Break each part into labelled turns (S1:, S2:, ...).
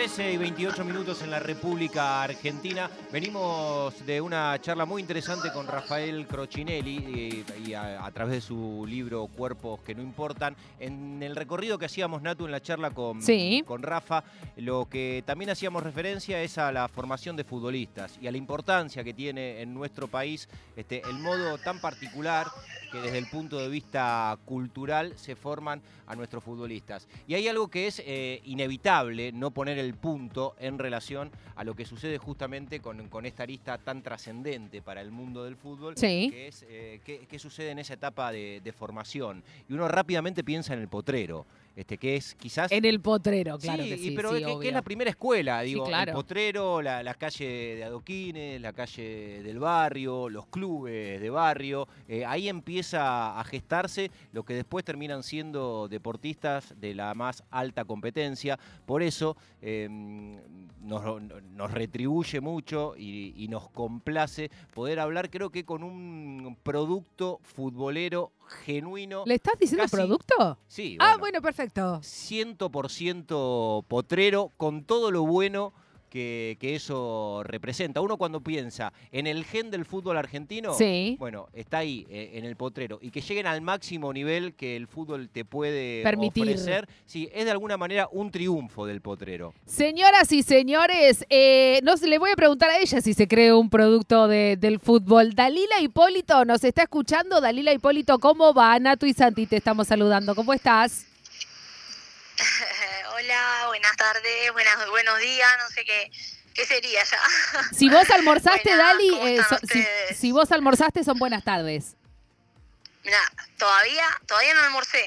S1: 13 y 28 minutos en la República Argentina. Venimos de una charla muy interesante con Rafael Crocinelli y, y a, a través de su libro Cuerpos que no importan. En el recorrido que hacíamos, Natu, en la charla con,
S2: Sí.
S1: con Rafa, lo que también hacíamos referencia es a la formación de futbolistas y a la importancia que tiene en nuestro país este, el modo tan particular que desde el punto de vista cultural se forman a nuestros futbolistas. Y hay algo que es eh, inevitable no poner el punto en relación a lo que sucede justamente con, con esta arista tan trascendente para el mundo del fútbol,
S2: Sí.
S1: que es eh, qué, qué sucede en esa etapa de, de formación. Y uno rápidamente piensa en el potrero, este, que es quizás...
S2: En el potrero, claro
S1: sí,
S2: que sí.
S1: pero
S2: sí,
S1: que- es la primera escuela, digo,
S2: claro.
S1: el potrero, la, la calle de adoquines, la calle del barrio, los clubes de barrio, eh, ahí empieza a gestarse lo que después terminan siendo deportistas de la más alta competencia. Por eso eh, nos, nos retribuye mucho y, y nos complace poder hablar, creo que con un producto futbolero genuino.
S2: ¿Le estás diciendo
S1: casi-
S2: producto?
S1: Sí,
S2: Ah,
S1: bueno.
S2: bueno, perfecto.
S1: 100% potrero, con todo lo bueno que, que eso representa. Uno cuando piensa en el gen del fútbol argentino,
S2: Sí.
S1: bueno, está ahí, eh, en el potrero. Y que lleguen al máximo nivel que el fútbol te puede
S2: Permitir.
S1: ofrecer, sí, es de alguna manera un triunfo del potrero.
S2: Señoras y señores, eh, no sé, le voy a preguntar a ella si se cree un producto de- del fútbol. Dalila Hipólito nos está escuchando. Dalila Hipólito, ¿cómo va? Nato y Santi te estamos saludando. ¿Cómo estás?
S3: Hola, buenas tardes, buenas, buenos días, no sé qué, qué sería ya.
S2: Si vos almorzaste,
S3: Buenas,
S2: Dali,
S3: ¿cómo
S2: eh, so- si, vos almorzaste son buenas tardes.
S3: Mira, todavía, todavía no almorcé.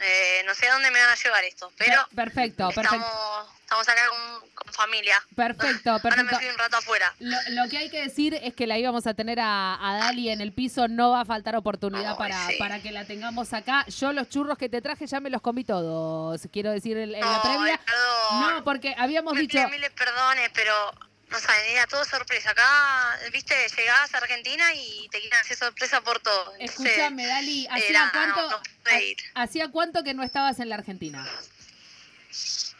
S3: Eh, no sé a dónde me van a llevar esto, pero
S2: Per- perfecto, perfecto.
S3: estamos, estamos acá con, con familia.
S2: Perfecto,
S3: Ahora me
S2: perfecto.
S3: fui un rato afuera.
S2: Lo, lo que hay que decir es que la íbamos a tener a, a Dali en el piso, no va a faltar oportunidad para,
S3: sí.
S2: para que la tengamos acá. Yo los churros que te traje ya me los comí todos, quiero decir en, en la previa.
S3: perdón.
S2: No, porque habíamos
S3: Me
S2: dicho...
S3: miles perdones, pero no saben, era todo sorpresa. Acá, viste, llegás a Argentina y te quieren hacer sorpresa por todo. Entonces,
S2: Escúchame, Dali, ¿hacía
S3: era,
S2: cuánto,
S3: no, no
S2: ¿hacía cuánto que no estabas en la Argentina?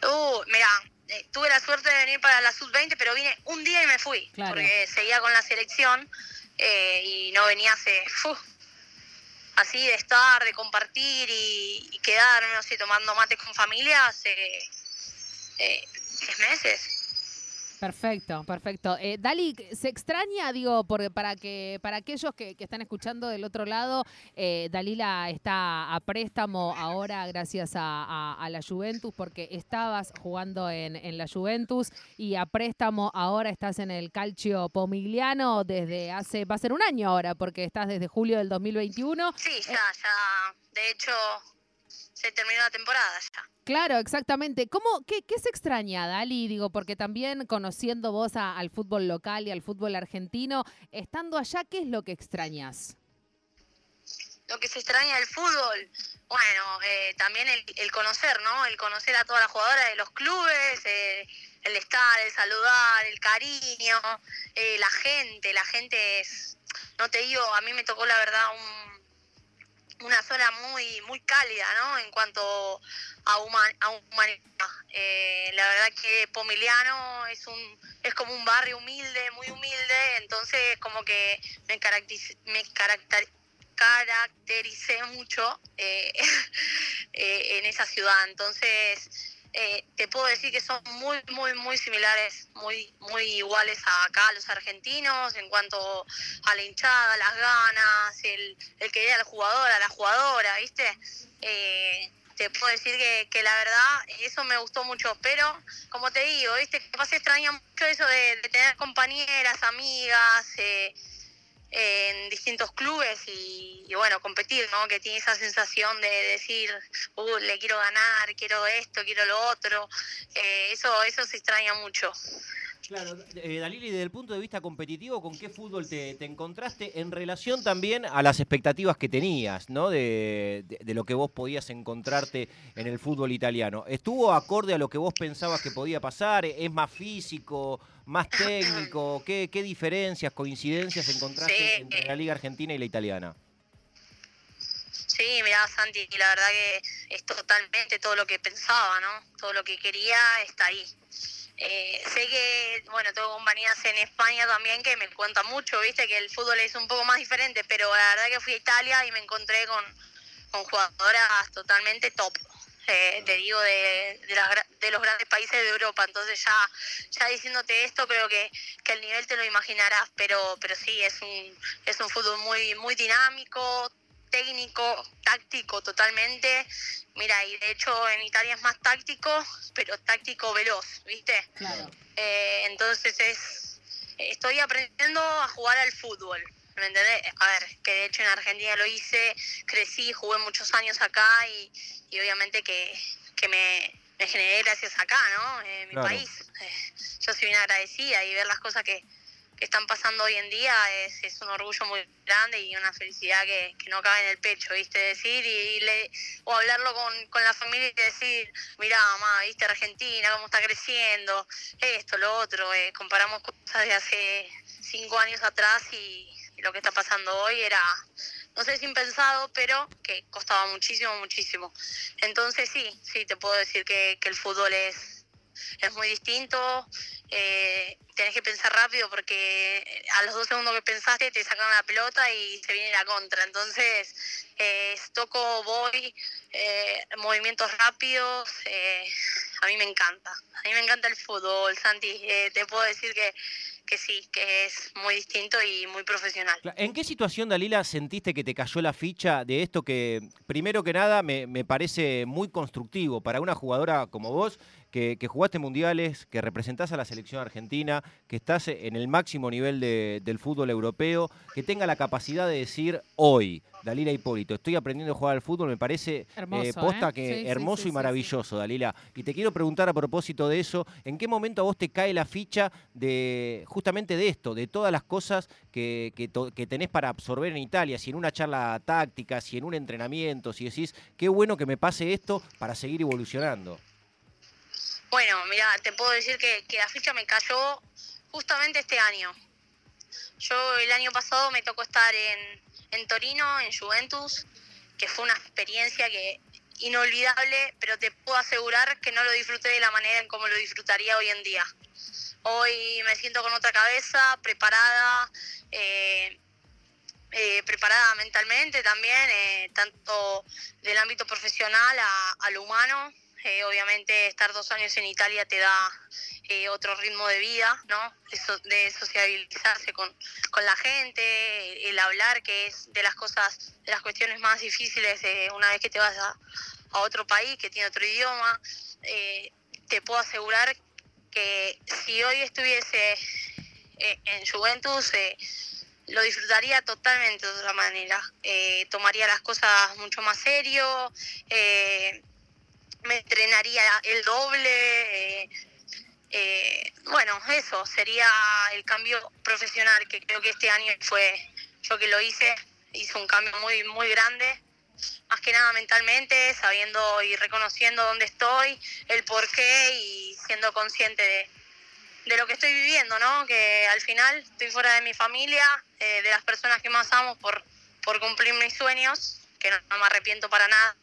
S3: Uh, mira, eh, tuve la suerte de venir para la sub-20, pero vine un día y me fui.
S2: Claro.
S3: Porque seguía con la selección eh, y no venía hace. uf, así de estar, de compartir y, y quedarme, no sé, tomando mates con familia hace. Eh, 10 meses.
S2: Perfecto, perfecto. Eh, Dali, ¿se extraña, digo, por- para que para aquellos que, que están escuchando del otro lado, eh, Dalila está a préstamo ahora gracias a, a- a la Juventus, porque estabas jugando en, en la Juventus y a préstamo ahora estás en el Calcio Pomigliano desde hace, va a ser un año ahora, porque estás desde julio del 2021.
S3: Sí,
S2: Eh.
S3: ya, ya. De hecho, se terminó la temporada ya.
S2: Claro, exactamente. ¿Cómo, qué, qué se extraña, Dali? Digo, porque también conociendo vos al fútbol local y al fútbol argentino, estando allá, ¿qué es lo que extrañas?
S3: lo que se extraña del fútbol, bueno, eh, también el, el conocer, ¿no? El conocer a todas las jugadoras de los clubes, eh, el estar, el saludar, el cariño, eh, la gente, la gente es, no te digo, a mí me tocó la verdad un, una zona muy muy cálida, ¿no? En cuanto a, huma- a humanidad. Eh, la verdad que Pomiliano es un es como un barrio humilde, muy humilde, entonces como que me, caracteriz- me caracter- caractericé mucho eh, eh, en esa ciudad. Entonces, eh, te puedo decir que son muy, muy, muy similares, muy, muy iguales a acá, los argentinos, en cuanto a la hinchada, las ganas, el, el querer al jugador, a la jugadora, ¿viste? Eh, te puedo decir que, que la verdad eso me gustó mucho, pero como te digo, ¿viste? Capaz extraña mucho eso de, de tener compañeras, amigas, eh, en distintos clubes y, bueno, competir, ¿no? Que tiene esa sensación de decir, uh, le quiero ganar, quiero esto, quiero lo otro. Eh, eso, eso se extraña mucho.
S1: Claro, eh, Dalili, desde el punto de vista competitivo, ¿con qué fútbol te, te encontraste en relación también a las expectativas que tenías, ¿no? De- de lo que vos podías encontrarte en el fútbol italiano. ¿Estuvo acorde a lo que vos pensabas que podía pasar? ¿Es más físico, más técnico? ¿Qué, qué diferencias, coincidencias encontraste
S3: Sí.
S1: entre la Liga Argentina y la italiana?
S3: Sí, mirá, Santi, la verdad que es totalmente todo lo que pensaba, ¿no? Todo lo que quería está ahí. Eh, sé que, bueno, tengo compañías en España también que me cuentan mucho, viste, que el fútbol es un poco más diferente, pero la verdad que fui a Italia y me encontré con, con jugadoras totalmente top. Eh, te digo, de, de, las, de, los grandes países de Europa. Entonces ya, ya diciéndote esto, creo que, que el nivel te lo imaginarás, pero, pero sí, es un, es un fútbol muy, muy dinámico, técnico, táctico totalmente. Mira, y de hecho en Italia es más táctico, pero táctico veloz, ¿viste?
S2: Claro.
S3: Eh, entonces es, estoy aprendiendo a jugar al fútbol. ¿Me entendés? A ver, que de hecho en Argentina lo hice, crecí, jugué muchos años acá y, y obviamente que, que me, me, generé gracias acá, ¿no? En mi
S1: Claro.
S3: país. Eh, yo soy bien agradecida y ver las cosas que, que están pasando hoy en día es, es un orgullo muy grande y una felicidad que, que no cabe en el pecho, ¿viste? Decir y, y le, o hablarlo con, con la familia y decir, mirá, mamá, ¿viste? Argentina, cómo está creciendo, esto, lo otro. eh, comparamos cosas de hace cinco años atrás y lo que está pasando hoy era, no sé si impensado, pero que costaba muchísimo, muchísimo. Entonces sí, sí, te puedo decir que, que el fútbol es, es muy distinto. Eh, tenés que pensar rápido porque a los dos segundos que pensaste te sacan la pelota y se viene la contra. Entonces, eh, toco, voy, eh, movimientos rápidos. eh, a mí me encanta. A mí me encanta el fútbol, Santi. Te puedo decir que, que sí, que es muy distinto y muy profesional.
S1: ¿En qué situación, Dalila, sentiste que te cayó la ficha de esto que, primero que nada, me, me parece muy constructivo para una jugadora como vos, que, que jugaste mundiales, que representás a la selección argentina, que estás en el máximo nivel de- del fútbol europeo, que tenga la capacidad de decir hoy, Dalila Hipólito, estoy aprendiendo a jugar al fútbol, me parece
S2: Hermoso,
S1: eh, posta
S2: ¿eh?
S1: que
S2: Sí,
S1: hermoso
S2: sí,
S1: y
S2: sí,
S1: maravilloso, Dalila. Y te quiero preguntar a propósito de eso, ¿en qué momento a vos te cae la ficha de justamente de esto, de todas las cosas que, que tenés para absorber en Italia? Si en una charla táctica, si en un entrenamiento, si decís, qué bueno que me pase esto para seguir evolucionando.
S3: Bueno, mira, te puedo decir que, la ficha me cayó justamente este año. Yo el año pasado me tocó estar en, en Torino, en Juventus, que fue una experiencia que inolvidable, pero te puedo asegurar que no lo disfruté de la manera en como lo disfrutaría hoy en día. Hoy me siento con otra cabeza, preparada, eh, eh, preparada mentalmente también, eh, tanto del ámbito profesional a, a lo humano. Obviamente estar dos años en Italia te da eh, otro ritmo de vida, ¿no? De sociabilizarse con, con la gente, el hablar, que es de las cosas, de las cuestiones más difíciles eh, una vez que te vas a, otro país que tiene otro idioma. Eh, te puedo asegurar que si hoy estuviese en Juventus, lo disfrutaría totalmente de otra manera. Tomaría las cosas mucho más serio, me entrenaría el doble. eh, eh, bueno, eso sería el cambio profesional que creo que este año fue, yo que lo hice, hice un cambio muy, muy grande. Más que nada mentalmente, sabiendo y reconociendo dónde estoy, el por qué y siendo consciente de, de lo que estoy viviendo, ¿no? Que al final estoy fuera de mi familia, eh, de las personas que más amo por, por cumplir mis sueños, que no, me arrepiento para nada,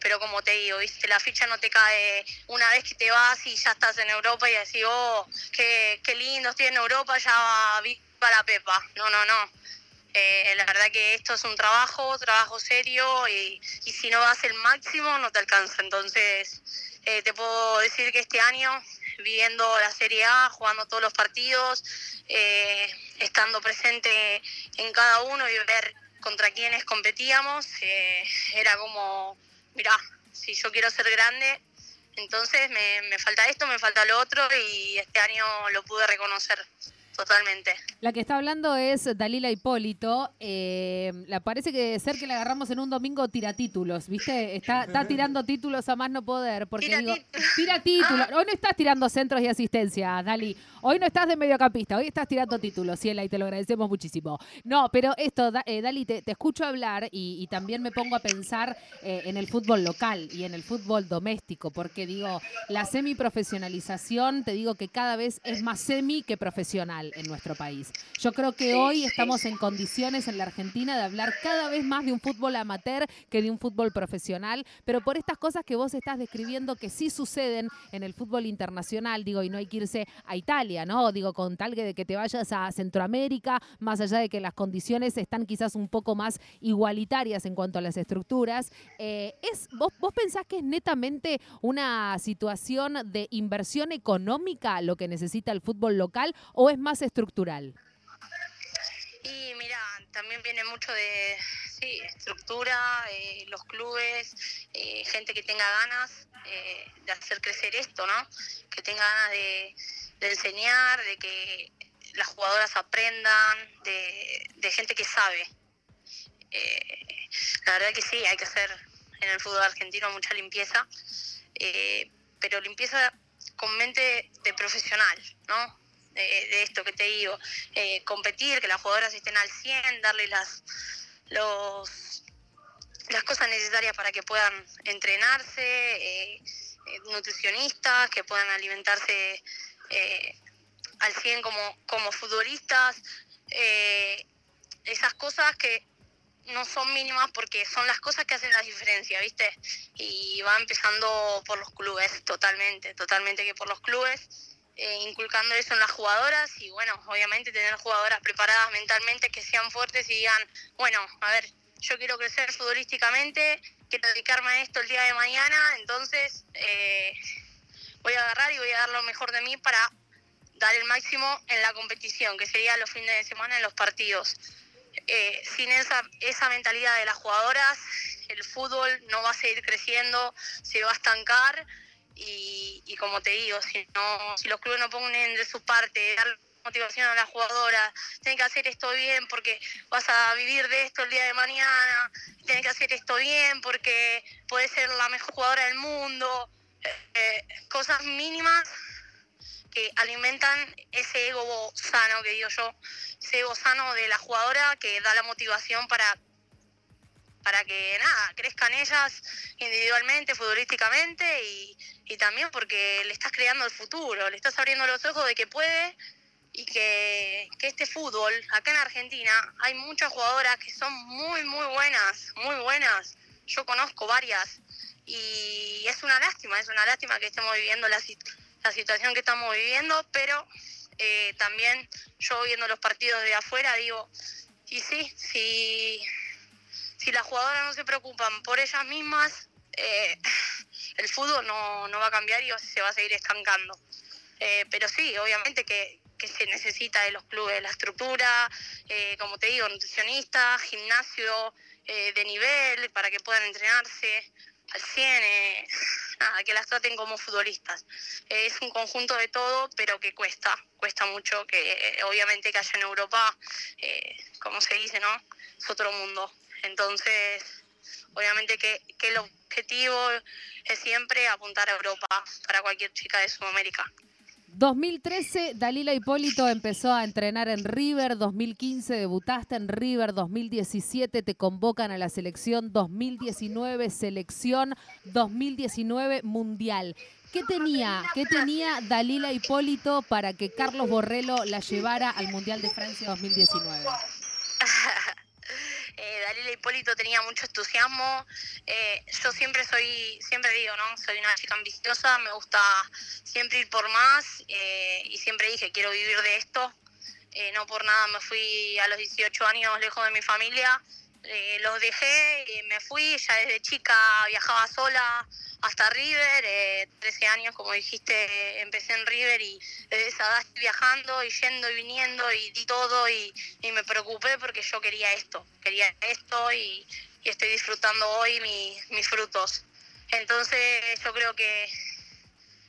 S3: pero como te digo, ¿viste? la ficha no te cae una vez que te vas y ya estás en Europa y decís, oh, qué, qué lindo, estoy en Europa, ya vi para la Pepa. No, no, no. Eh, la verdad que esto es un trabajo, trabajo serio y, si no das el máximo no te alcanza. Entonces, eh, te puedo decir que este año, viviendo la Serie A, jugando todos los partidos, eh, estando presente en cada uno y ver contra quiénes competíamos, eh, era como, mirá, si yo quiero ser grande, entonces me, me falta esto, me falta lo otro y este año lo pude reconocer totalmente.
S2: La que está hablando es Dalila Hipólito. Eh, la parece que ser que la agarramos en un domingo tira títulos, ¿viste? Está, está tirando títulos a más no poder. Porque
S3: Tira
S2: digo,
S3: títulos.
S2: tira títulos. Hoy no estás tirando centros y asistencia, Dali. Hoy no estás de mediocampista, hoy estás tirando títulos, Ciela, y te lo agradecemos muchísimo. No, pero esto, eh, Dali, te, te escucho hablar y, y también me pongo a pensar eh, en el fútbol local y en el fútbol doméstico, porque digo, la semiprofesionalización, te digo que cada vez es más semi que profesional. En nuestro país. Yo creo que hoy estamos en condiciones en la Argentina de hablar cada vez más de un fútbol amateur que de un fútbol profesional, pero por estas cosas que vos estás describiendo que sí suceden en el fútbol internacional, digo, y no hay que irse a Italia, ¿no? Digo, con tal que de que te vayas a Centroamérica, más allá de que las condiciones están quizás un poco más igualitarias en cuanto a las estructuras, eh, es, ¿vos, ¿vos pensás que es netamente una situación de inversión económica lo que necesita el fútbol local o es más estructural?
S3: Y mira, también viene mucho de estructura, eh, los clubes, eh, gente que tenga ganas eh, de hacer crecer esto, ¿no? Que tenga ganas de, enseñar, de que las jugadoras aprendan, de, de gente que sabe. La verdad que sí, hay que hacer en el fútbol argentino mucha limpieza, pero limpieza con mente de profesional, ¿no? De, de esto que te digo, eh, competir, que las jugadoras estén al 100, darle las, los, las cosas necesarias para que puedan entrenarse, eh, eh, nutricionistas, que puedan alimentarse al 100 como, como futbolistas, esas cosas que no son mínimas porque son las cosas que hacen la diferencia, ¿viste? Y va empezando por los clubes, totalmente, totalmente que por los clubes, eh, inculcando eso en las jugadoras y bueno, obviamente tener jugadoras preparadas mentalmente que sean fuertes y digan, bueno, a ver, yo quiero crecer futbolísticamente, quiero dedicarme a esto el día de mañana, entonces eh, voy a agarrar y voy a dar lo mejor de mí para dar el máximo en la competición, que sería los fines de semana en los partidos. Eh, sin esa, esa mentalidad de las jugadoras, el fútbol no va a seguir creciendo, se va a estancar y, como te digo, si, no, si los clubes no ponen de su parte, dar motivación a las jugadoras, tienen que hacer esto bien porque vas a vivir de esto el día de mañana, tienen que hacer esto bien porque puedes ser la mejor jugadora del mundo, eh, cosas mínimas que alimentan ese ego sano que digo yo, ese ego sano de la jugadora que da la motivación para para que nada, crezcan ellas individualmente, futbolísticamente y, y también porque le estás creando el futuro, le estás abriendo los ojos de que puede y que, que este fútbol, acá en Argentina, hay muchas jugadoras que son muy, muy buenas, muy buenas. Yo conozco varias y es una lástima, es una lástima que estemos viviendo la, la situación que estamos viviendo, pero eh, también yo viendo los partidos de afuera digo, y sí, si, si las jugadoras no se preocupan por ellas mismas, eh, el fútbol no, no, va a cambiar y se va a seguir estancando. Eh, pero sí, obviamente que, que, se necesita de los clubes la estructura, eh, como te digo, nutricionistas, gimnasio de nivel para que puedan entrenarse al 100, nada, que las traten como futbolistas. es un conjunto de todo, pero que cuesta, cuesta mucho, que obviamente que allá en Europa, como se dice, ¿no? Es otro mundo. Entonces, obviamente que, que, el objetivo es siempre apuntar a Europa para cualquier chica de Sudamérica.
S2: 2013, Dalila Hipólito empezó a entrenar en River, 2015 debutaste en River, 2017 te convocan a la selección, 2019 selección, 2019 mundial. ¿Qué tenía, ¿Qué tenía Dalila Hipólito para que Carlos Borrello la llevara al Mundial de Francia 2019?
S3: eh, Dalila Hipólito tenía mucho entusiasmo. Eh, yo siempre soy, siempre digo, ¿no? Soy una chica ambiciosa, me gusta siempre ir por más eh, y siempre dije, quiero vivir de esto. Eh, no por nada me fui a los 18 años lejos de mi familia. Los dejé, me fui, ya desde chica viajaba sola hasta River, 13 años, como dijiste, empecé en River y desde esa edad estoy viajando y yendo y viniendo y di todo y, y me preocupé porque yo quería esto, quería esto y, y estoy disfrutando hoy mi, mis frutos. Entonces yo creo que,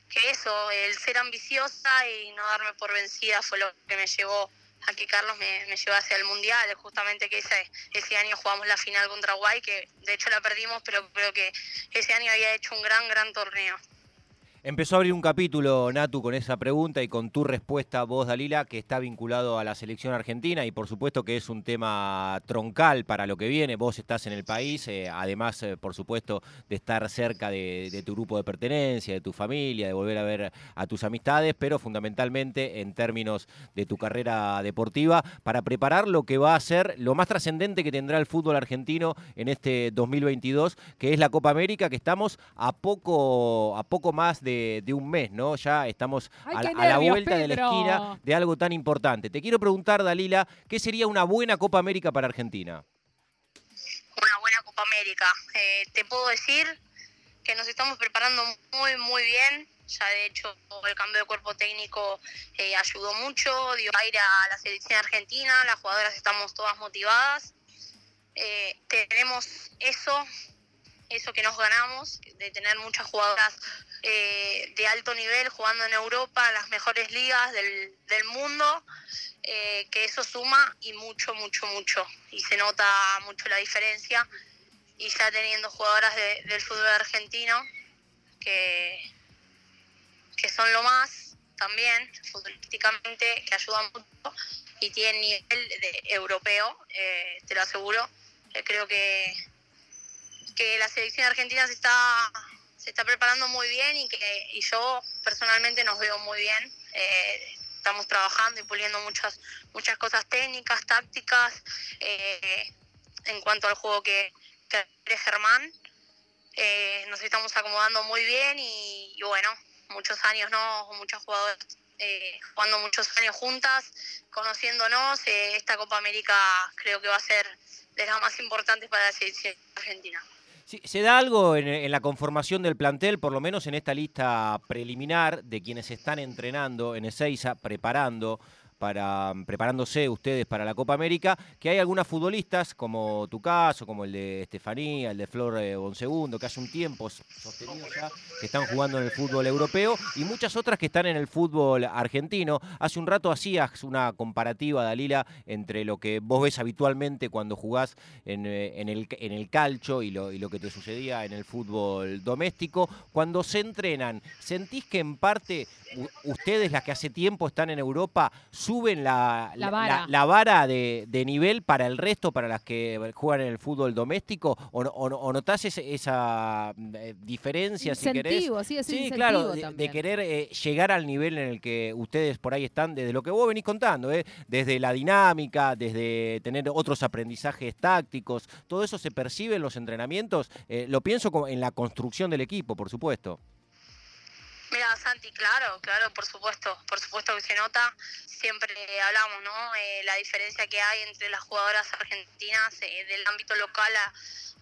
S3: que eso, el ser ambiciosa y no darme por vencida fue lo que me llevó a que Carlos me, me llevase al Mundial, justamente que ese, ese año jugamos la final contra Guay, que de hecho la perdimos, pero creo que ese año había hecho un gran, gran torneo.
S1: Empezó a abrir un capítulo, Natu, con esa pregunta y con tu respuesta, vos, Dalila, que está vinculado a la selección argentina y por supuesto que es un tema troncal para lo que viene. Vos estás en el país, eh, además, eh, por supuesto, de estar cerca de, tu grupo de pertenencia, de tu familia, de volver a ver a tus amistades, pero fundamentalmente en términos de tu carrera deportiva, para preparar lo que va a ser lo más trascendente que tendrá el fútbol argentino en este 2022, que es la Copa América, que estamos a poco, a poco más de de, un mes, ¿no? Ya estamos a, la vuelta de la esquina de algo tan importante. Te quiero preguntar, Dalila, ¿qué sería una buena Copa América para Argentina?
S3: Una buena Copa América. Eh, te puedo decir que nos estamos preparando muy, muy bien. Ya de hecho el cambio de cuerpo técnico eh, ayudó mucho, dio aire a la selección argentina, las jugadoras estamos todas motivadas. Eh, tenemos eso eso que nos ganamos, de tener muchas jugadoras eh, de alto nivel jugando en Europa, las mejores ligas del, mundo, eh, que eso suma y mucho, mucho, mucho. Y se nota mucho la diferencia. Y ya teniendo jugadoras del fútbol argentino que, que son lo más también futbolísticamente, que ayudan mucho y tienen nivel de europeo, eh, te lo aseguro. creo que que la selección argentina se está, se está preparando muy bien y que y yo personalmente nos veo muy bien. Eh, estamos trabajando y puliendo muchas, muchas cosas técnicas, tácticas, eh, en cuanto al juego que, que Germán. Eh, nos estamos acomodando muy bien y, bueno, muchos años, ¿no? Muchos jugadores jugando muchos años juntas, conociéndonos. esta Copa América creo que va a ser de las más importantes para la selección argentina.
S1: ¿Se da algo en, la conformación del plantel, por lo menos en esta lista preliminar de quienes están entrenando en Ezeiza, preparando para, preparándose ustedes para la Copa América, que hay algunas futbolistas, como tu caso, como el de Estefanía, el de Flor eh, Bonsegundo, que hace un tiempo sostenido ya, que están jugando en el fútbol europeo, y muchas otras que están en el fútbol argentino. Hace un rato hacías una comparativa, Dalila, entre lo que vos ves habitualmente cuando jugás en, eh, el, en calcho y lo, y lo que te sucedía en el fútbol doméstico. Cuando se entrenan, ¿sentís que en parte ustedes, las que hace tiempo están en Europa, suben la, la, vara, de, nivel para el resto, para las que juegan en el fútbol doméstico? ¿O, o, notás esa eh, diferencia, si querés?
S2: Sí, sí
S1: claro, de, querer eh, llegar al nivel en el que ustedes por ahí están, desde lo que vos venís contando, eh, desde la dinámica, desde tener otros aprendizajes tácticos, todo eso se percibe en los entrenamientos. lo pienso en la construcción del equipo, por supuesto.
S3: Mira, Santi, claro, claro, por supuesto, por supuesto que se nota. Siempre hablamos, ¿no? Eh, la diferencia que hay entre las jugadoras argentinas eh, del ámbito local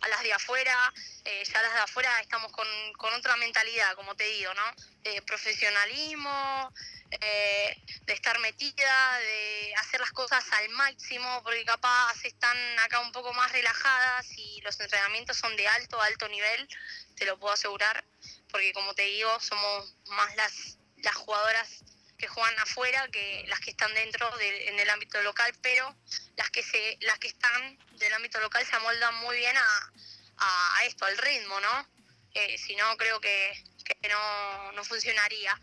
S3: a, las de afuera. Eh, ya las de afuera estamos con, con otra mentalidad, como te digo, ¿no? De profesionalismo, de estar metida, de hacer las cosas al máximo, porque capaz están acá un poco más relajadas y los entrenamientos son de alto, alto nivel, te lo puedo asegurar porque como te digo, somos más las, las jugadoras que juegan afuera que las que están dentro en el ámbito local, pero las que se, las que están del ámbito local se amoldan muy bien a, a, esto, al ritmo, ¿no? Eh, si no, creo que, no, no, funcionaría.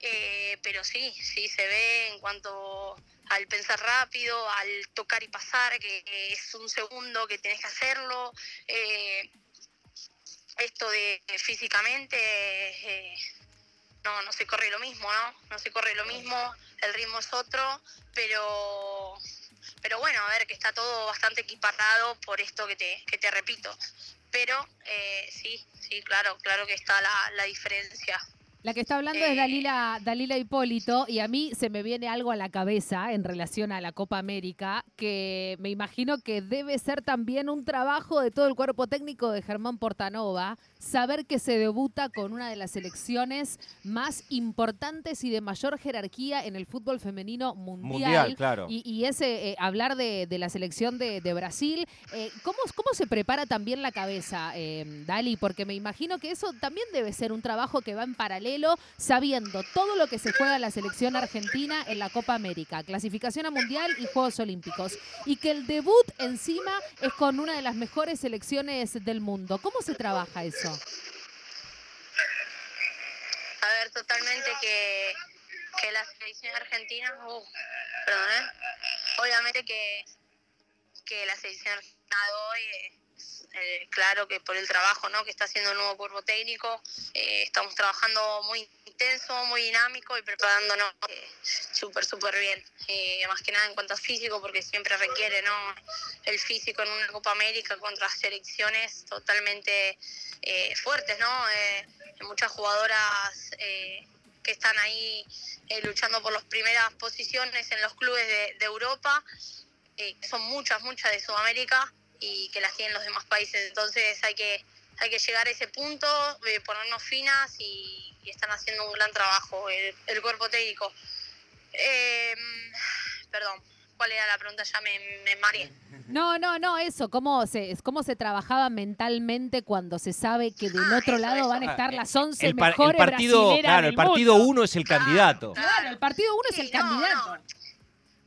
S3: Eh, pero sí, sí se ve en cuanto al pensar rápido, al tocar y pasar, que, es un segundo que tenés que hacerlo. Eh, esto de físicamente eh, no, no se corre lo mismo, ¿no? No se corre lo mismo, el ritmo es otro, pero pero bueno, a ver, que está todo bastante equiparado por esto que te, que te repito. Pero eh, sí, sí, claro, claro que está la, la diferencia.
S2: La que está hablando es eh, Dalila, Dalila Hipólito y a mí se me viene algo a la cabeza en relación a la Copa América que me imagino que debe ser también un trabajo de todo el cuerpo técnico de Germán Portanova, saber que se debuta con una de las selecciones más importantes y de mayor jerarquía en el fútbol femenino mundial.
S1: Mundial, claro.
S2: Y, ese eh, hablar de, la selección de, Brasil, eh, ¿cómo, ¿cómo, se prepara también la cabeza, Dali? Porque me imagino que eso también debe ser un trabajo que va en paralelo sabiendo todo lo que se juega la selección argentina en la Copa América, clasificación a Mundial y Juegos Olímpicos. Y que el debut encima es con una de las mejores selecciones del mundo. ¿Cómo se trabaja eso?
S3: totalmente que, que la selección argentina, uh, perdón, ¿eh? obviamente que, que la selección argentina hoy, eh, eh, claro que por el trabajo ¿no? que está haciendo el nuevo cuerpo técnico, eh, estamos trabajando muy intenso, muy dinámico y preparándonos eh, súper, súper bien. Eh, más que nada en cuanto a físico, porque siempre requiere ¿no? el físico en una Copa América contra selecciones totalmente fuertes, ¿no? Muchas jugadoras que están ahí luchando por las primeras posiciones en los clubes de, de Europa, que son muchas, muchas de Sudamérica y que las tienen los demás países. Entonces hay que, hay que llegar a ese punto, eh, ponernos finas y, y están haciendo un gran trabajo el, el cuerpo técnico. Eh, perdón, ¿cuál era la pregunta? Ya me, me mareé.
S2: No, no, no, eso, cómo se, cómo se trabajaba mentalmente cuando se sabe que del
S3: Ah,
S2: otro
S3: eso,
S2: lado
S3: eso.
S2: van a estar las 11
S1: el, par- el
S2: mejores
S1: partido,
S2: brasileras
S1: claro,
S2: del
S1: el partido
S2: mundo.
S1: uno es el
S3: Claro,
S1: candidato.
S2: Claro, el partido uno es
S3: Sí,
S2: el
S3: no,
S2: candidato.
S3: no.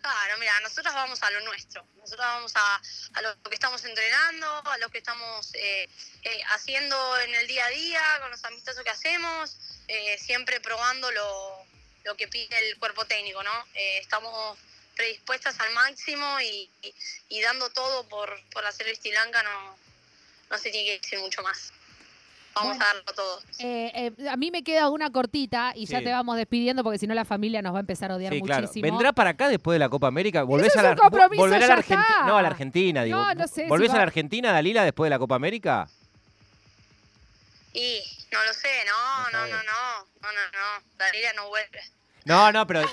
S3: Claro, mira, nosotros vamos a lo nuestro. Nosotros vamos a, a lo que estamos entrenando, a lo que estamos eh, eh, haciendo en el día a día, con los amistosos que hacemos, eh, siempre probando lo, lo que pide el cuerpo técnico, ¿no? Eh, estamos predispuestas al máximo y, y- dando todo por, por hacer Sri Lanka, no, no se tiene que decir mucho más. Vamos
S2: Bueno.
S3: a darlo todo.
S2: Eh, eh, a mí me queda una cortita y ya te vamos despidiendo porque si no la familia nos va a empezar a odiar
S1: Sí, claro.
S2: muchísimo.
S1: ¿Vendrá para acá después de la Copa América? ¿Volvés
S2: Eso
S1: a
S2: es
S1: la,
S2: un compromiso,
S1: volverá a
S2: ya
S1: la Argentina? No, a la Argentina, digo.
S2: No, no sé
S1: ¿Volvés a la Argentina, Dalila, después de la Copa América?
S3: Y no lo sé, no,
S1: No
S3: no, no, no, no, no, no, Dalila no vuelve.
S1: No, no, pero te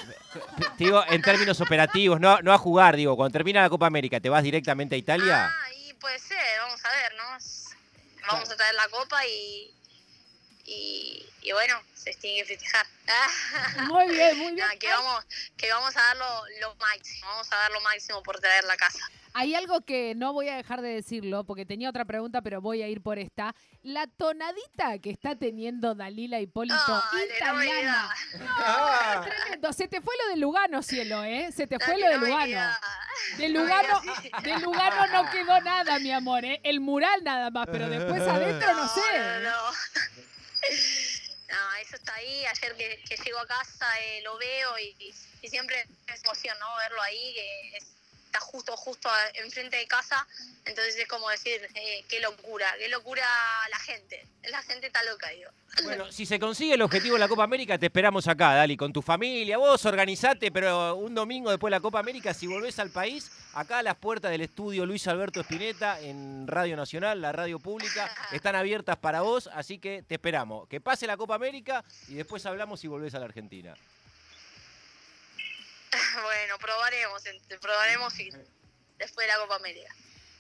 S1: digo en términos operativos, no, no a jugar, digo, cuando termina la Copa América, ¿te vas directamente a Italia?
S3: Ah, y puede ser, vamos a ver, ¿no? Vamos a traer la copa y, y, y bueno, se tiene que festejar.
S2: Muy bien, muy bien.
S3: Que vamos, que vamos a dar lo, lo máximo, vamos a dar lo máximo por traer la casa.
S2: Hay algo que no voy a dejar de decirlo porque tenía otra pregunta, pero voy a ir por esta. La tonadita que está teniendo Dalila Hipólito
S3: no
S2: italiana. Tremendo. Se te fue lo de Lugano, cielo, ¿eh? Se te fue lo de Lugano. De Lugano, de no quedó nada, mi amor, ¿eh? El mural nada más, pero después adentro no sé.
S3: No, no. No, eso está ahí. Ayer que, que llego a casa eh, lo veo y, y siempre es emoción, ¿no? Verlo ahí, que es- está justo, justo enfrente de casa. Entonces es como decir, eh, qué locura, qué locura la gente. La gente está loca, digo.
S1: Bueno, si se consigue el objetivo de la Copa América, te esperamos acá, Dali, con tu familia. Vos organizate, pero un domingo después de la Copa América, si volvés al país, acá a las puertas del estudio Luis Alberto Espineta en Radio Nacional, la radio pública, están abiertas para vos, así que te esperamos. Que pase la Copa América y después hablamos si volvés a la Argentina.
S3: bueno, probaremos, probaremos y después de la Copa América.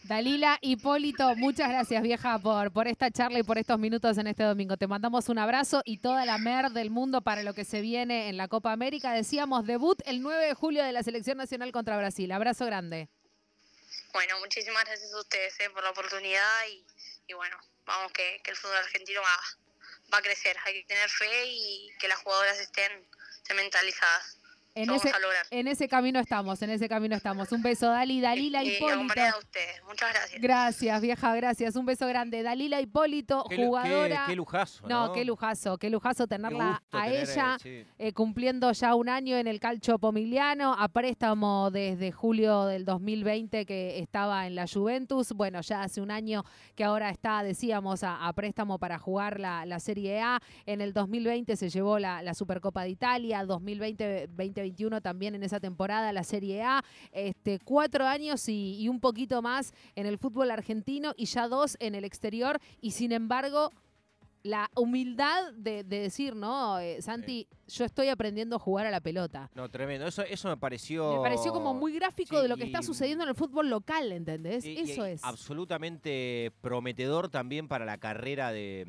S2: Dalila Hipólito, muchas gracias, vieja, por, por esta charla y por estos minutos en este domingo. Te mandamos un abrazo y toda la mer del mundo para lo que se viene en la Copa América. Decíamos, debut el 9 de julio de la Selección Nacional contra Brasil. Abrazo grande.
S3: Bueno, muchísimas gracias a ustedes eh, por la oportunidad y, y bueno, vamos que, que el fútbol argentino va, va a crecer. Hay que tener fe y que las jugadoras estén, estén mentalizadas.
S2: En
S3: Lo vamos
S2: ese,
S3: a lograr.
S2: en ese camino estamos, en ese camino estamos. Un beso, Dali, Dalila
S3: y, y
S2: Hipólito.
S3: ustedes. Muchas gracias.
S2: Gracias, vieja, gracias. Un beso grande. Dalila Hipólito,
S1: Qué,
S2: jugadora.
S1: qué- qué lujazo,
S2: no,
S1: ¿no?
S2: qué lujazo, qué lujazo tenerla a
S1: tener,
S2: ella.
S1: sí.
S2: eh, cumpliendo ya un año en el Calcio Pomigliano, a préstamo desde julio del 2020 que estaba en la Juventus. Bueno, ya hace un año que ahora está, decíamos, a, a préstamo para jugar la, la Serie A. En el 2020 se llevó la, la Supercopa de Italia, 2020-2021 también en esa temporada la Serie A. Este, cuatro años y, y un poquito más en el fútbol argentino y ya dos en el exterior. Y sin embargo, la humildad de, de decir, ¿no? Eh, Santi, yo estoy aprendiendo a jugar a la pelota.
S1: No, tremendo. Eso, eso me pareció.
S2: Me pareció como muy gráfico
S1: Sí,
S2: de lo que está sucediendo en el fútbol local, ¿entendés?
S1: Y- y
S2: Eso es.
S1: Absolutamente prometedor también para la carrera de,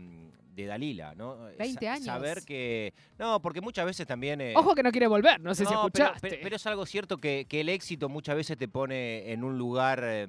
S1: de Dalila, ¿no?
S2: 20 años.
S1: Saber que. No, porque muchas veces también. eh,
S2: Ojo que no quiere volver, no sé si
S1: no,
S2: escuchaste.
S1: pero- pero es algo cierto que, que el éxito muchas veces te pone en un lugar eh,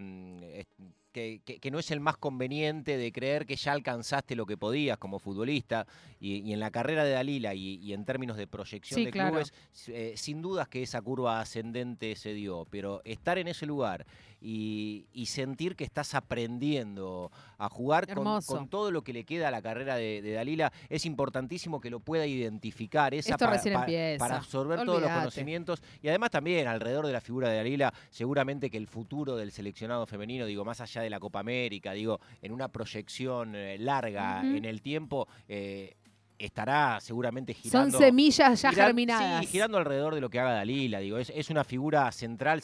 S1: es- que, que- que no es el más conveniente de creer que ya alcanzaste lo que podías como futbolista y, y en la carrera de Dalila y, y en términos de proyección
S2: Sí,
S1: de
S2: claro.
S1: clubes, eh, sin dudas que esa curva ascendente se dio, pero estar en ese lugar y, y sentir que estás aprendiendo a jugar con, todo lo que le queda a la carrera de, de Dalila, es importantísimo que lo pueda identificar. Esa
S2: Esto
S1: pa-
S2: recién
S1: pa-
S2: empieza.
S1: para absorber todos los conocimientos y además también alrededor de la figura de Dalila, seguramente que el futuro del seleccionado femenino, digo, más allá de la Copa América, digo, en una proyección eh, larga en el tiempo, eh, estará seguramente
S2: Son
S1: girando.
S2: semillas ya
S1: giran-
S2: germinadas.
S1: Sí, girando alrededor de lo que haga Dalila, digo, es, es una figura central